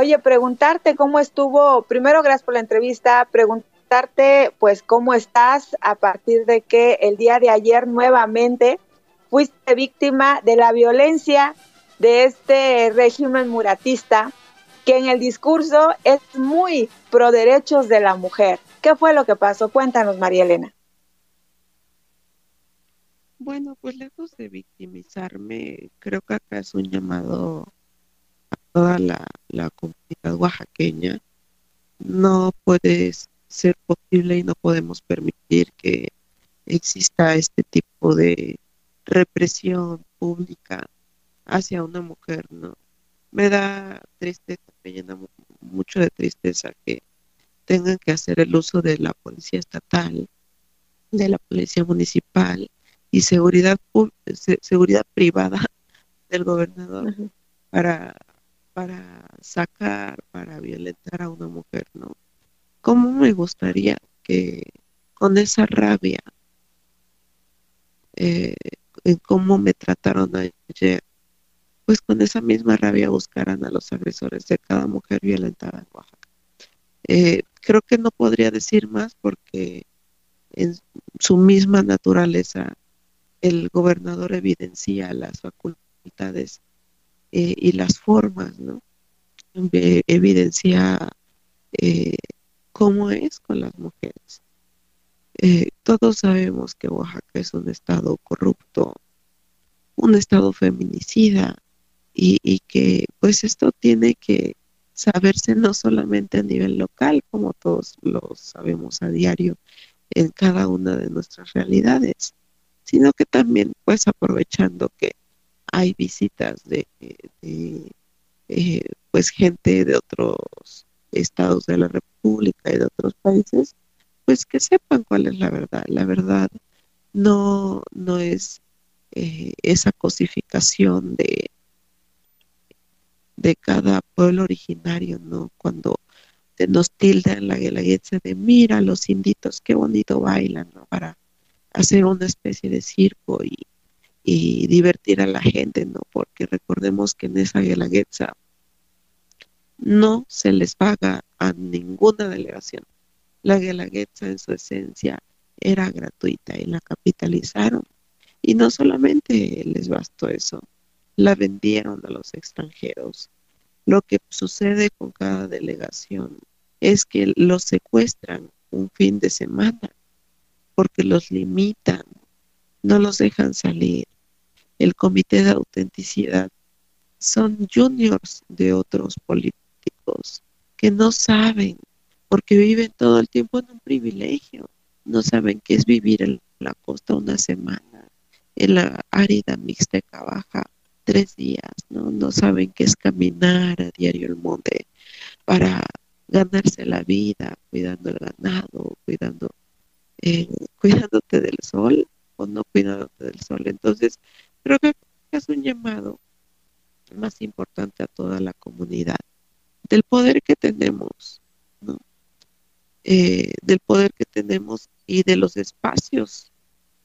Oye, preguntarte cómo estuvo, primero gracias por la entrevista, preguntarte pues cómo estás a partir de que el día de ayer nuevamente fuiste víctima de la violencia de este régimen muratista que en el discurso es muy pro derechos de la mujer. ¿Qué fue lo que pasó? Cuéntanos, María Elena. Bueno, pues lejos de victimizarme, creo que acá es un llamado toda la, comunidad oaxaqueña. No puede ser posible y no podemos permitir que exista este tipo de represión pública hacia una mujer, ¿no? Me da tristeza, me llena mucho de tristeza que tengan que hacer el uso de la policía estatal, de la policía municipal, y seguridad seguridad privada del gobernador para para sacar para violentar a una mujer no cómo me gustaría que con esa rabia eh, en cómo me trataron ayer pues con esa misma rabia buscaran a los agresores de cada mujer violentada en Oaxaca eh, creo que no podría decir más porque en su misma naturaleza el gobernador evidencia las facultades eh, y las formas, ¿no? Evidencia eh, cómo es con las mujeres. Eh, todos sabemos que Oaxaca es un estado corrupto, un estado feminicida y, y que pues esto tiene que saberse no solamente a nivel local, como todos lo sabemos a diario en cada una de nuestras realidades, sino que también pues aprovechando que hay visitas de, eh, pues gente de otros estados de la República y de otros países, pues que sepan cuál es la verdad. La verdad no, no es eh, esa cosificación de, de cada pueblo originario, ¿no? Cuando te nos tildan la guelaguetza de mira los inditos, qué bonito bailan, ¿no? Para hacer una especie de circo y, divertir a la gente, ¿no? Porque recordemos que en esa guelaguetza no se les paga a ninguna delegación. La guelaguetza en su esencia era gratuita y la capitalizaron. Y no solamente les bastó eso, la vendieron a los extranjeros. Lo que sucede con cada delegación es que los secuestran un fin de semana porque los limitan, no los dejan salir. El comité de autenticidad son juniors de otros políticos que no saben, porque viven todo el tiempo en un privilegio, no saben qué es vivir en la costa una semana, en la árida mixteca baja tres días, ¿no? No saben qué es caminar a diario el monte para ganarse la vida, cuidando el ganado, cuidando eh, cuidándote del sol o no cuidándote del sol. Entonces, creo que es un llamado más importante a toda la comunidad, del poder que tenemos, ¿no? Eh, del poder que tenemos y de los espacios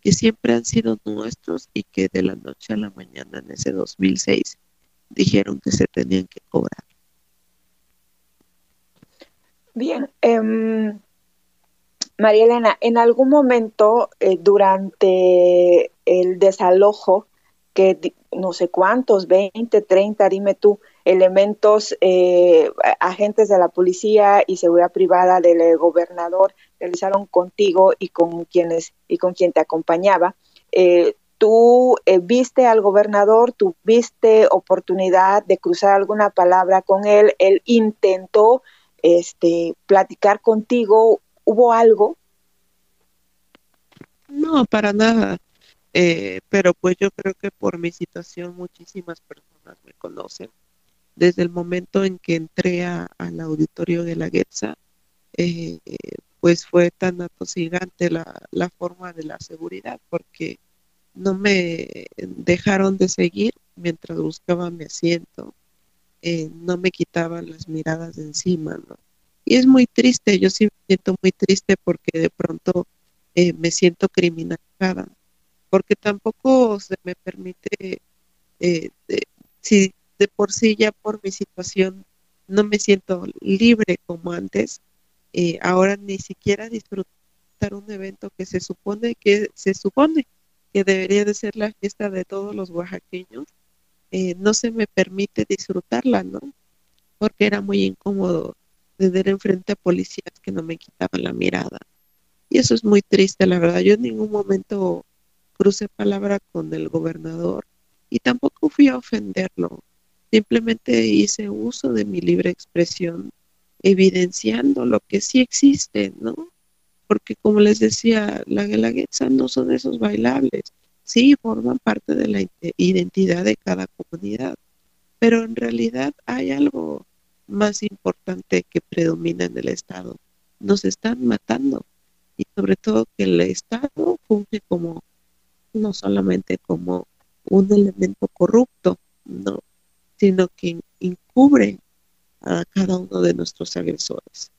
que siempre han sido nuestros y que de la noche a la mañana en ese 2006 dijeron que se tenían que cobrar. Bien, eh, María Elena, en algún momento eh, durante el desalojo, que no sé cuántos, 20, 30, dime tú, elementos, eh, agentes de la policía y seguridad privada del eh, gobernador realizaron contigo y con quienes y con quien te acompañaba. ¿Tú viste al gobernador? ¿Tuviste oportunidad de cruzar alguna palabra con él? ¿Él intentó este, platicar contigo? ¿Hubo algo? No, para nada. Eh, pero pues yo creo que por mi situación muchísimas personas me conocen. Desde el momento en que entré al auditorio de la GETSA, eh, pues fue tan atosigante la, la forma de la seguridad, porque no me dejaron de seguir mientras buscaba mi asiento, eh, no me quitaban las miradas de encima, ¿no? Y es muy triste, yo sí me siento muy triste porque de pronto eh, me siento criminalizada, porque tampoco se me permite, eh, si de por sí ya por mi situación no me siento libre como antes. Eh, ahora ni siquiera disfrutar un evento que se supone que se supone que debería de ser la fiesta de todos los oaxaqueños, eh, no se me permite disfrutarla, ¿no? Porque era muy incómodo tener enfrente a policías que no me quitaban la mirada. Y eso es muy triste, la verdad. Yo en ningún momento crucé palabra con el gobernador y tampoco fui a ofenderlo. Simplemente hice uso de mi libre expresión, evidenciando lo que sí existe, ¿no? Porque como les decía, la guelaguetza no son esos bailables, sí forman parte de la identidad de cada comunidad, pero en realidad hay algo más importante que predomina en el Estado. Nos están matando y sobre todo que el Estado funge como no solamente como un elemento corrupto, no, sino que encubre a cada uno de nuestros agresores.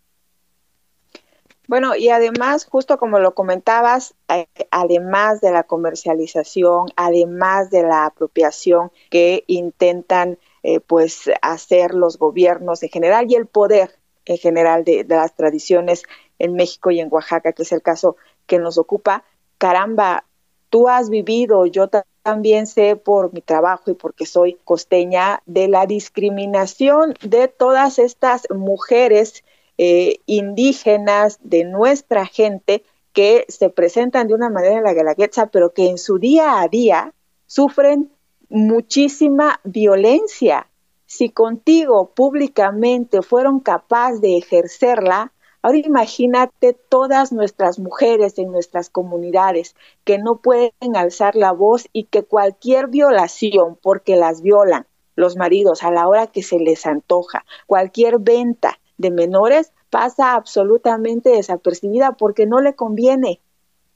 Bueno, y además, justo como lo comentabas, eh, además de la comercialización, además de la apropiación que intentan eh, pues hacer los gobiernos en general y el poder en general de las tradiciones en México y en Oaxaca, que es el caso que nos ocupa, caramba, tú has vivido, yo también sé por mi trabajo y porque soy costeña, de la discriminación de todas estas mujeres eh, indígenas de nuestra gente que se presentan de una manera en la Guelaguetza, pero que en su día a día sufren muchísima violencia. Si contigo públicamente fueron capaces de ejercerla, ahora imagínate todas nuestras mujeres en nuestras comunidades que no pueden alzar la voz y que cualquier violación, porque las violan los maridos a la hora que se les antoja, cualquier venta, de menores pasa absolutamente desapercibida porque no le conviene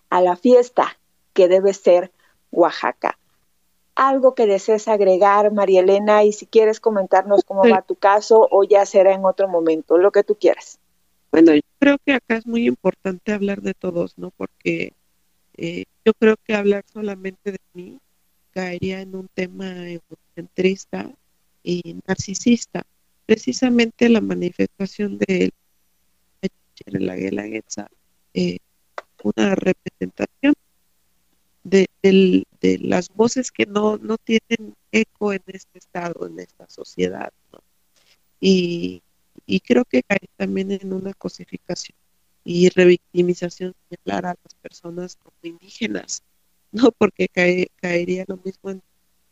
a la fiesta que debe ser Oaxaca. Algo que desees agregar, María Elena, y si quieres comentarnos cómo va tu caso o ya será en otro momento, lo que tú quieras. Bueno, yo creo que acá es muy importante hablar de todos, ¿no? Porque eh, yo creo que hablar solamente de mí caería en un tema egocentrista y narcisista precisamente la manifestación de la Guelaguetza, eh, una representación de, las voces que no, no tienen eco en este estado, en esta sociedad. Y, creo que cae también en una cosificación y revictimización señalar a las personas como indígenas, no porque caería lo mismo en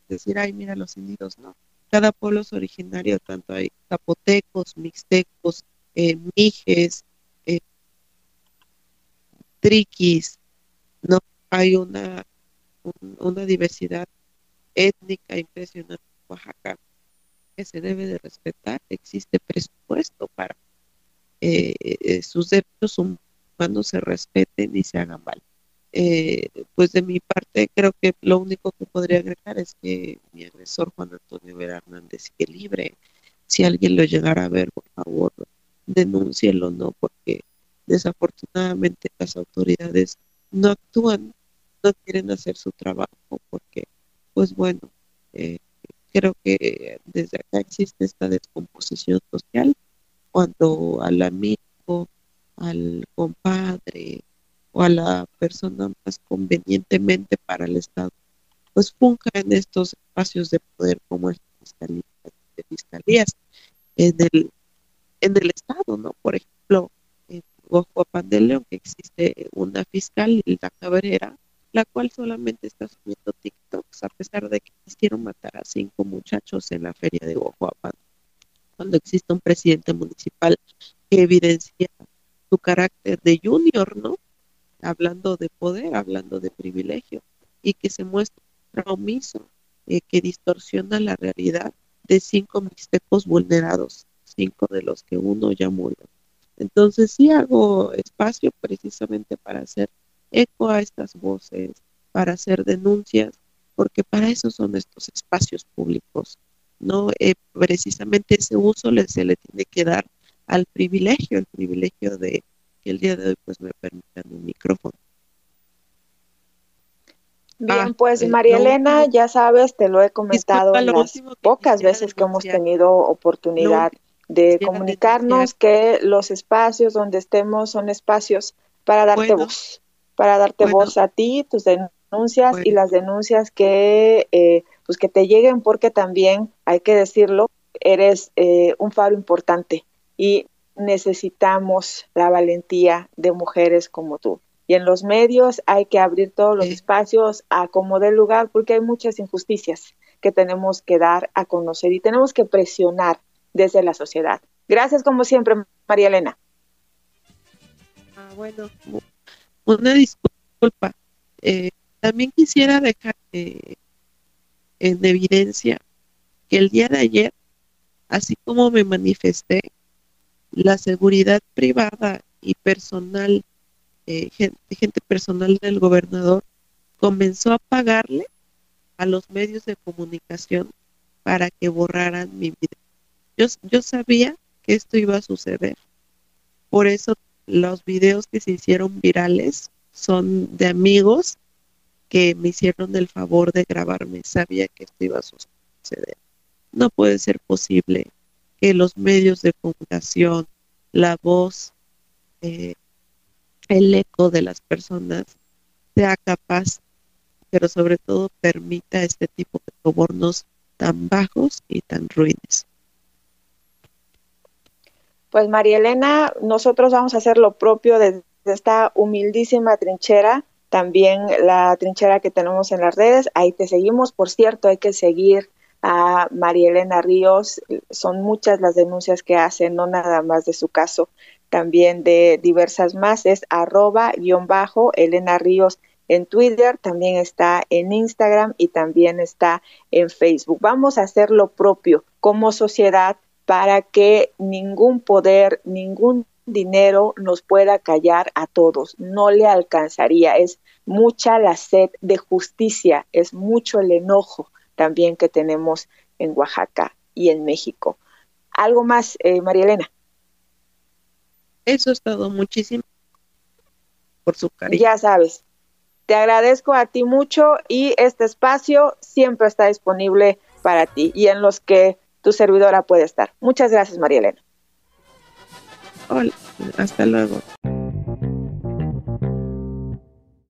decir, ay, mira los indios, no, cada pueblo es originario, tanto hay zapotecos, mixtecos, eh, mijes, eh, triquis, no hay una, una diversidad étnica impresionante en Oaxaca que se debe de respetar. Existe presupuesto para eh, sus derechos humanos se respeten y se hagan valer. Eh, pues de mi parte creo que lo único que podría agregar es que mi agresor Juan Antonio Vera Hernández sigue libre. Si alguien lo llegara a ver, por favor, denúncielo, ¿no? Porque desafortunadamente las autoridades no actúan, no quieren hacer su trabajo, porque, pues bueno, eh, creo que desde acá existe esta descomposición social cuando al amigo, al compadre, o a la persona más convenientemente para el Estado, pues funja en estos espacios de poder como es fiscalía, de fiscalías en el, en el Estado, ¿no? Por ejemplo, en Guajuapan de León, que existe una fiscal, la Cabrera, la cual solamente está subiendo TikToks, a pesar de que quisieron matar a cinco muchachos en la feria de Guajuapan, cuando existe un presidente municipal que evidencia su carácter de junior, ¿no? hablando de poder, hablando de privilegio, y que se muestra omiso, eh, que distorsiona la realidad de cinco mixtecos vulnerados, cinco de los que uno ya murió. Entonces sí hago espacio precisamente para hacer eco a estas voces, para hacer denuncias, porque para eso son estos espacios públicos. No eh, precisamente ese uso se le tiene que dar al privilegio, el privilegio de que el día de hoy pues me permitan un micrófono. Bien, ah, pues María Elena, ya sabes, te lo he comentado las pocas veces que hemos tenido oportunidad de comunicarnos que los espacios donde estemos son espacios para darte voz, para darte voz a ti, tus denuncias y las denuncias que, eh, pues que te lleguen, porque también hay que decirlo, eres eh, un faro importante y necesitamos la valentía de mujeres como tú. Y en los medios hay que abrir todos los espacios a como dé lugar porque hay muchas injusticias que tenemos que dar a conocer y tenemos que presionar desde la sociedad. Gracias como siempre, María Elena. Ah, bueno, una disculpa. Eh, también quisiera dejar eh, en evidencia que el día de ayer, así como me manifesté, la seguridad privada y personal, eh, gente, gente personal del gobernador, comenzó a pagarle a los medios de comunicación para que borraran mi video. Yo, yo sabía que esto iba a suceder. Por eso los videos que se hicieron virales son de amigos que me hicieron el favor de grabarme. Sabía que esto iba a suceder. No puede ser posible que los medios de comunicación, la voz, eh, el eco de las personas sea capaz, pero sobre todo permita este tipo de sobornos tan bajos y tan ruines. Pues María Elena, nosotros vamos a hacer lo propio desde esta humildísima trinchera, también la trinchera que tenemos en las redes, ahí te seguimos. Por cierto, hay que seguir a María Elena Ríos, son muchas las denuncias que hace, no nada más de su caso, también de diversas más, es arroba guion bajo Elena Ríos en Twitter, también está en Instagram y también está en Facebook. Vamos a hacer lo propio como sociedad para que ningún poder, ningún dinero nos pueda callar a todos. No le alcanzaría. Es mucha la sed de justicia, es mucho el enojo también que tenemos en Oaxaca y en México. ¿Algo más, eh, María Elena? Eso es todo. Muchísimas por su cariño. Ya sabes. Te agradezco a ti mucho y este espacio siempre está disponible para ti y en los que tu servidora puede estar. Muchas gracias, María Elena. Hola, hasta luego.